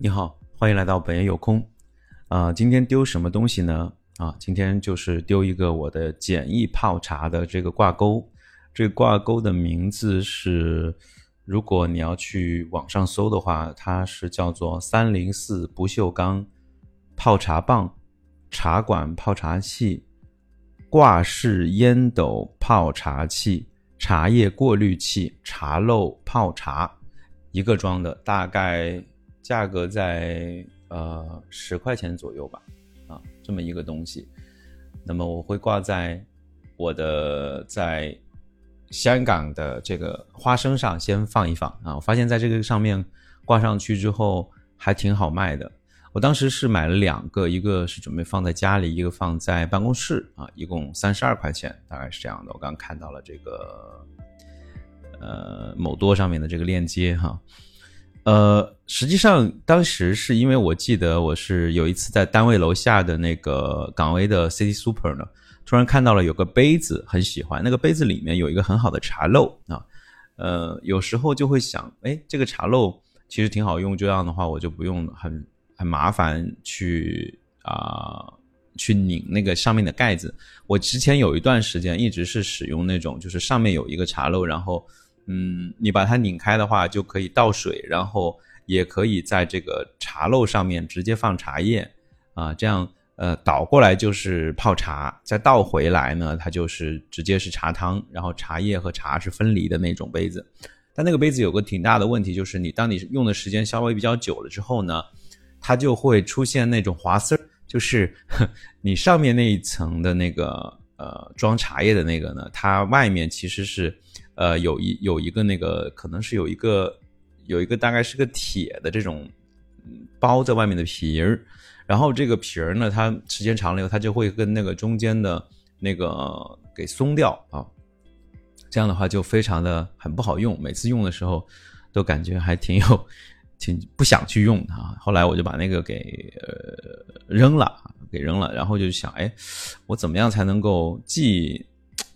你好，欢迎来到本爷有空。啊，今天丢什么东西呢？啊，今天就是丢一个我的简易泡茶的这个挂钩。这挂钩的名字是，如果你要去网上搜的话，它是叫做三零四不锈钢泡茶棒、茶管泡茶器、挂式烟斗泡茶器、茶叶过滤器、茶漏泡茶，一个装的，大概。价格在呃十块钱左右吧，啊，这么一个东西，那么我会挂在我的在香港的这个花生上先放一放啊，我发现在这个上面挂上去之后还挺好卖的。我当时是买了两个，一个是准备放在家里，一个放在办公室啊，一共三十二块钱，大概是这样的。我刚看到了这个呃某多上面的这个链接哈。呃，实际上当时是因为我记得我是有一次在单位楼下的那个港威的 City Super 呢，突然看到了有个杯子很喜欢，那个杯子里面有一个很好的茶漏啊，呃，有时候就会想，哎，这个茶漏其实挺好用，这样的话我就不用很很麻烦去啊去拧那个上面的盖子。我之前有一段时间一直是使用那种，就是上面有一个茶漏，然后。嗯，你把它拧开的话，就可以倒水，然后也可以在这个茶漏上面直接放茶叶，啊，这样呃倒过来就是泡茶，再倒回来呢，它就是直接是茶汤，然后茶叶和茶是分离的那种杯子。但那个杯子有个挺大的问题，就是你当你用的时间稍微比较久了之后呢，它就会出现那种滑丝儿，就是你上面那一层的那个呃装茶叶的那个呢，它外面其实是。呃，有一有一个那个，可能是有一个有一个大概是个铁的这种包在外面的皮儿，然后这个皮儿呢，它时间长了以后，它就会跟那个中间的那个给松掉啊，这样的话就非常的很不好用，每次用的时候都感觉还挺有挺不想去用的啊。后来我就把那个给呃扔了，给扔了，然后就想，哎，我怎么样才能够既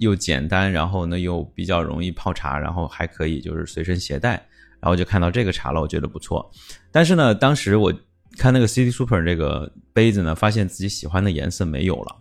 又简单，然后呢又比较容易泡茶，然后还可以就是随身携带，然后就看到这个茶了，我觉得不错。但是呢，当时我看那个 City Super 这个杯子呢，发现自己喜欢的颜色没有了。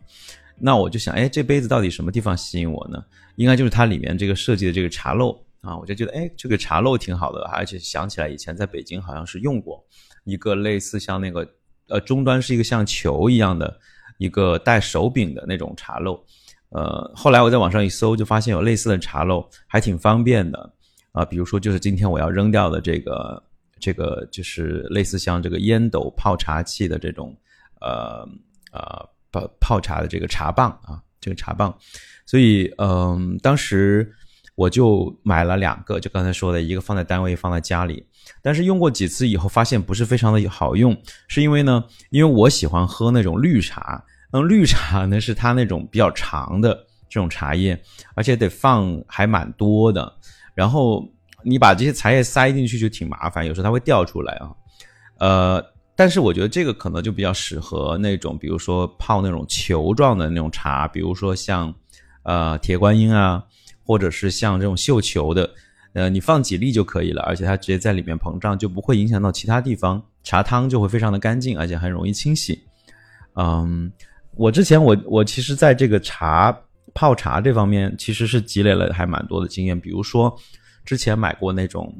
那我就想，哎，这杯子到底什么地方吸引我呢？应该就是它里面这个设计的这个茶漏啊，我就觉得，哎，这个茶漏挺好的，而且想起来以前在北京好像是用过一个类似像那个呃终端是一个像球一样的一个带手柄的那种茶漏。呃，后来我在网上一搜，就发现有类似的茶漏，还挺方便的啊。比如说，就是今天我要扔掉的这个，这个就是类似像这个烟斗泡茶器的这种，呃呃泡泡茶的这个茶棒啊，这个茶棒。所以，嗯，当时我就买了两个，就刚才说的一个放在单位，放在家里。但是用过几次以后，发现不是非常的好用，是因为呢，因为我喜欢喝那种绿茶。那绿茶呢，是它那种比较长的这种茶叶，而且得放还蛮多的。然后你把这些茶叶塞进去就挺麻烦，有时候它会掉出来啊。呃，但是我觉得这个可能就比较适合那种，比如说泡那种球状的那种茶，比如说像呃铁观音啊，或者是像这种绣球的，呃，你放几粒就可以了，而且它直接在里面膨胀，就不会影响到其他地方，茶汤就会非常的干净，而且很容易清洗。嗯。我之前我我其实在这个茶泡茶这方面其实是积累了还蛮多的经验，比如说之前买过那种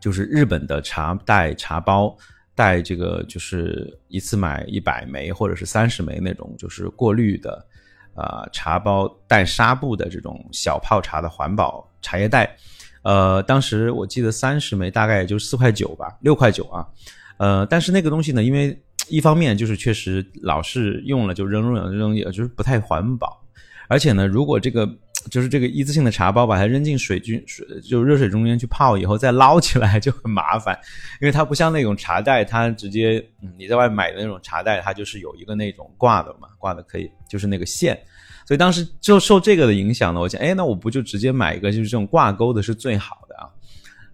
就是日本的茶袋茶包，带这个就是一次买一百枚或者是三十枚那种就是过滤的啊茶包带纱布的这种小泡茶的环保茶叶袋，呃，当时我记得三十枚大概也就四块九吧，六块九啊，呃，但是那个东西呢，因为一方面就是确实老是用了就扔扔扔扔，也就是不太环保。而且呢，如果这个就是这个一次性的茶包，把它扔进水菌水就热水中间去泡以后再捞起来就很麻烦，因为它不像那种茶袋，它直接你在外买的那种茶袋，它就是有一个那种挂的嘛，挂的可以就是那个线。所以当时就受这个的影响呢，我想，哎，那我不就直接买一个就是这种挂钩的是最好的啊？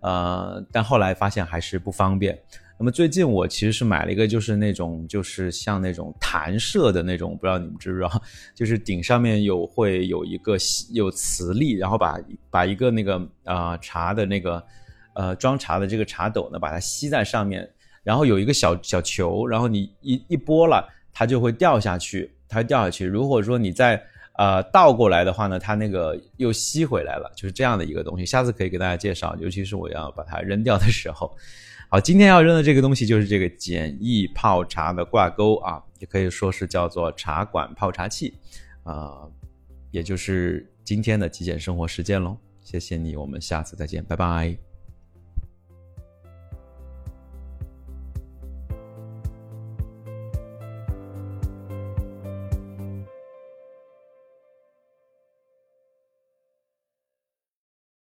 呃，但后来发现还是不方便。那么最近我其实是买了一个，就是那种就是像那种弹射的那种，不知道你们知不知道？就是顶上面有会有一个有磁力，然后把把一个那个啊茶的那个呃装茶的这个茶斗呢，把它吸在上面，然后有一个小小球，然后你一一拨了，它就会掉下去，它会掉下去。如果说你再呃倒过来的话呢，它那个又吸回来了，就是这样的一个东西。下次可以给大家介绍，尤其是我要把它扔掉的时候。好，今天要扔的这个东西就是这个简易泡茶的挂钩啊，也可以说是叫做茶馆泡茶器，啊，也就是今天的极简生活实践喽。谢谢你，我们下次再见，拜拜。